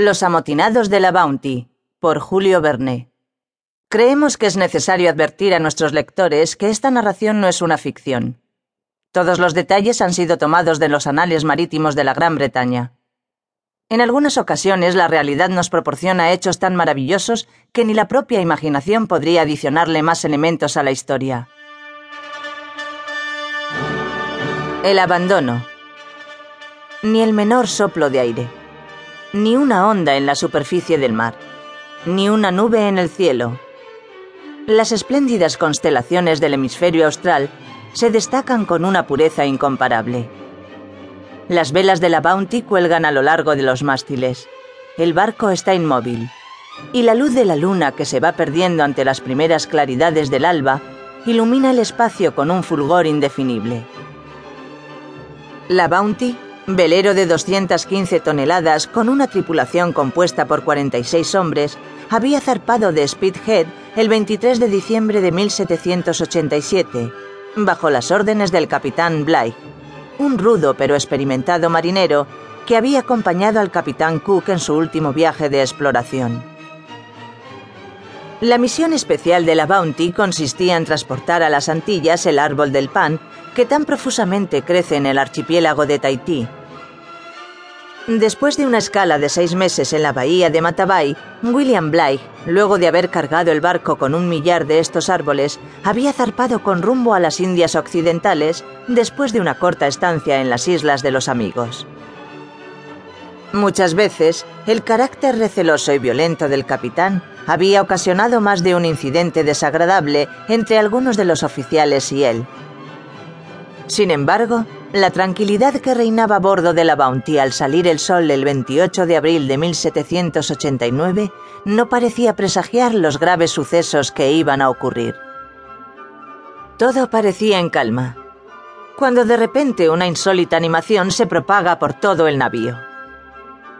Los amotinados de la Bounty, por Julio Verne. Creemos que es necesario advertir a nuestros lectores que esta narración no es una ficción. Todos los detalles han sido tomados de los anales marítimos de la Gran Bretaña. En algunas ocasiones la realidad nos proporciona hechos tan maravillosos que ni la propia imaginación podría adicionarle más elementos a la historia. El abandono. Ni el menor soplo de aire. Ni una onda en la superficie del mar. Ni una nube en el cielo. Las espléndidas constelaciones del hemisferio austral se destacan con una pureza incomparable. Las velas de la Bounty cuelgan a lo largo de los mástiles. El barco está inmóvil. Y la luz de la luna que se va perdiendo ante las primeras claridades del alba ilumina el espacio con un fulgor indefinible. La Bounty, velero de 215 toneladas con una tripulación compuesta por 46 hombres, había zarpado de Speedhead el 23 de diciembre de 1787, bajo las órdenes del capitán Bligh un rudo pero experimentado marinero que había acompañado al capitán Cook en su último viaje de exploración. La misión especial de la Bounty consistía en transportar a las Antillas el árbol del pan que tan profusamente crece en el archipiélago de Tahití, Después de una escala de seis meses en la bahía de Matavai, William Bligh, luego de haber cargado el barco con un millar de estos árboles, había zarpado con rumbo a las Indias Occidentales después de una corta estancia en las Islas de los Amigos. Muchas veces, el carácter receloso y violento del capitán había ocasionado más de un incidente desagradable entre algunos de los oficiales y él. Sin embargo, la tranquilidad que reinaba a bordo de la Bounty al salir el sol el 28 de abril de 1789 no parecía presagiar los graves sucesos que iban a ocurrir. Todo parecía en calma, cuando de repente una insólita animación se propaga por todo el navío.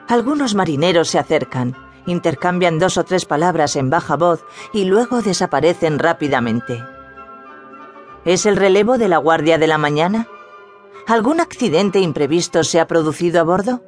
Algunos marineros se acercan, intercambian dos o tres palabras en baja voz y luego desaparecen rápidamente. ¿Es el relevo de la Guardia de la Mañana? ¿Algún accidente imprevisto se ha producido a bordo?